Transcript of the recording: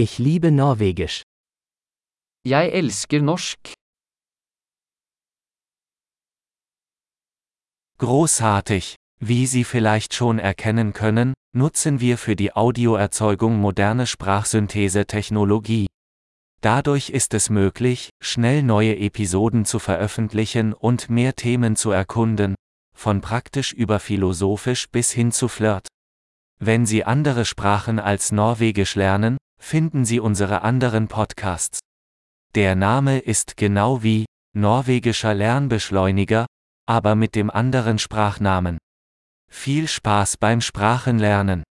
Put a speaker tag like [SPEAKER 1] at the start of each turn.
[SPEAKER 1] Ich liebe Norwegisch.
[SPEAKER 2] Jeg elsker norsk.
[SPEAKER 3] Großartig! Wie Sie vielleicht schon erkennen können, nutzen wir für die Audioerzeugung moderne Sprachsynthese-Technologie. Dadurch ist es möglich, schnell neue Episoden zu veröffentlichen und mehr Themen zu erkunden, von praktisch über philosophisch bis hin zu Flirt. Wenn Sie andere Sprachen als Norwegisch lernen, finden Sie unsere anderen Podcasts. Der Name ist genau wie Norwegischer Lernbeschleuniger, aber mit dem anderen Sprachnamen. Viel Spaß beim Sprachenlernen!